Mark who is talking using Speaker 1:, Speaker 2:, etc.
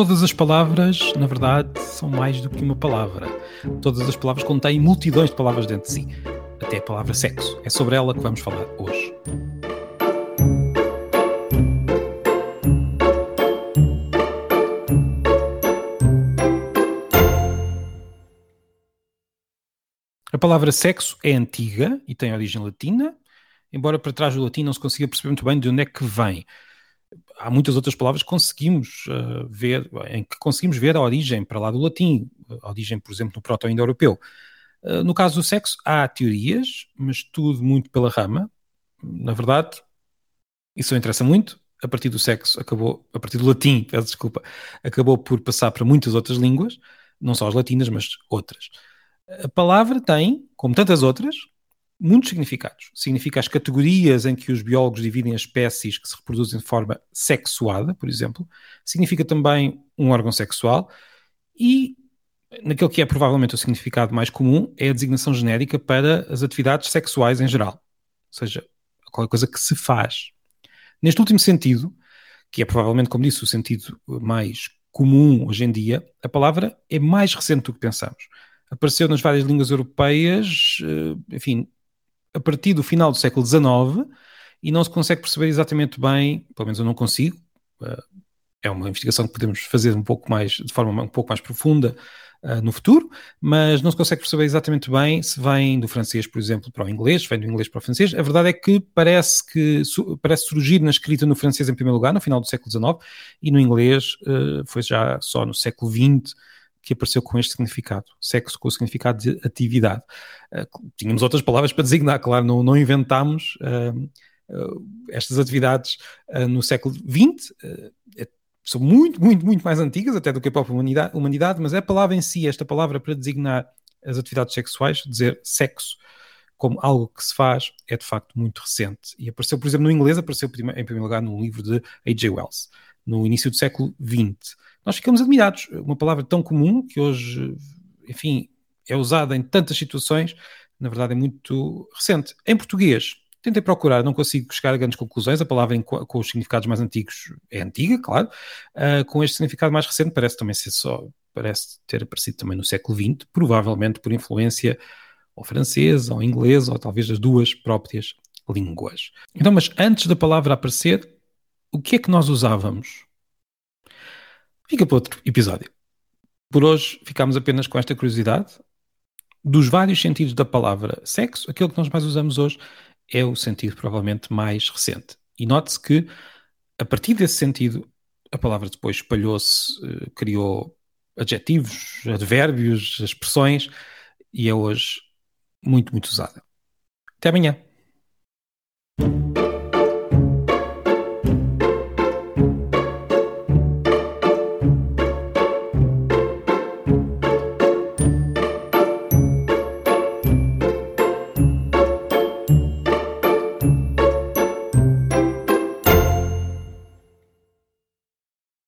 Speaker 1: Todas as palavras, na verdade, são mais do que uma palavra. Todas as palavras contêm multidões de palavras dentro de si. Até a palavra sexo. É sobre ela que vamos falar hoje. A palavra sexo é antiga e tem origem latina, embora para trás do latim não se consiga perceber muito bem de onde é que vem há muitas outras palavras que conseguimos uh, ver, em que conseguimos ver a origem para lá do latim, a origem, por exemplo, no proto-indo-europeu. Uh, no caso do sexo, há teorias, mas tudo muito pela rama. Na verdade, isso não interessa muito. A partir do sexo, acabou, a partir do latim, peço desculpa, acabou por passar para muitas outras línguas, não só as latinas, mas outras. A palavra tem, como tantas outras, muitos significados. Significa as categorias em que os biólogos dividem as espécies que se reproduzem de forma sexuada, por exemplo. Significa também um órgão sexual. E naquele que é provavelmente o significado mais comum é a designação genérica para as atividades sexuais em geral. Ou seja, qualquer coisa que se faz. Neste último sentido, que é provavelmente, como disse, o sentido mais comum hoje em dia, a palavra é mais recente do que pensamos. Apareceu nas várias línguas europeias, eh, enfim, a partir do final do século XIX e não se consegue perceber exatamente bem, pelo menos eu não consigo, uh, é uma investigação que podemos fazer um pouco mais, de forma um pouco mais profunda uh, no futuro, mas não se consegue perceber exatamente bem se vem do francês, por exemplo, para o inglês, se vem do inglês para o francês. A verdade é que parece que su parece surgir na escrita no francês em primeiro lugar, no final do século XIX, e no inglês uh, foi já só no século XX que apareceu com este significado, sexo com o significado de atividade. Uh, tínhamos outras palavras para designar, claro, não, não inventámos uh, uh, estas atividades no século XX, é, são muito, muito, muito mais antigas até do que a própria humanidade, humanidade, mas a palavra em si, esta palavra para designar as atividades sexuais, dizer sexo como algo que se faz, é de facto muito recente. E apareceu, por exemplo, no inglês, apareceu em primeiro lugar no livro de A.J. Wells, no início do século XX nós ficamos admirados. Uma palavra tão comum que hoje, enfim, é usada em tantas situações, na verdade é muito recente. Em português, tentei procurar, não consigo chegar a grandes conclusões. A palavra em, com os significados mais antigos é antiga, claro. Uh, com este significado mais recente, parece também ser só, parece ter aparecido também no século XX, provavelmente por influência ou francesa, ou inglesa, ou talvez das duas próprias línguas. Então, mas antes da palavra aparecer, o que é que nós usávamos? Fica para outro episódio. Por hoje ficamos apenas com esta curiosidade. Dos vários sentidos da palavra sexo, aquele que nós mais usamos hoje é o sentido provavelmente mais recente. E note-se que, a partir desse sentido, a palavra depois espalhou-se, eh, criou adjetivos, advérbios, expressões, e é hoje muito, muito usada. Até amanhã.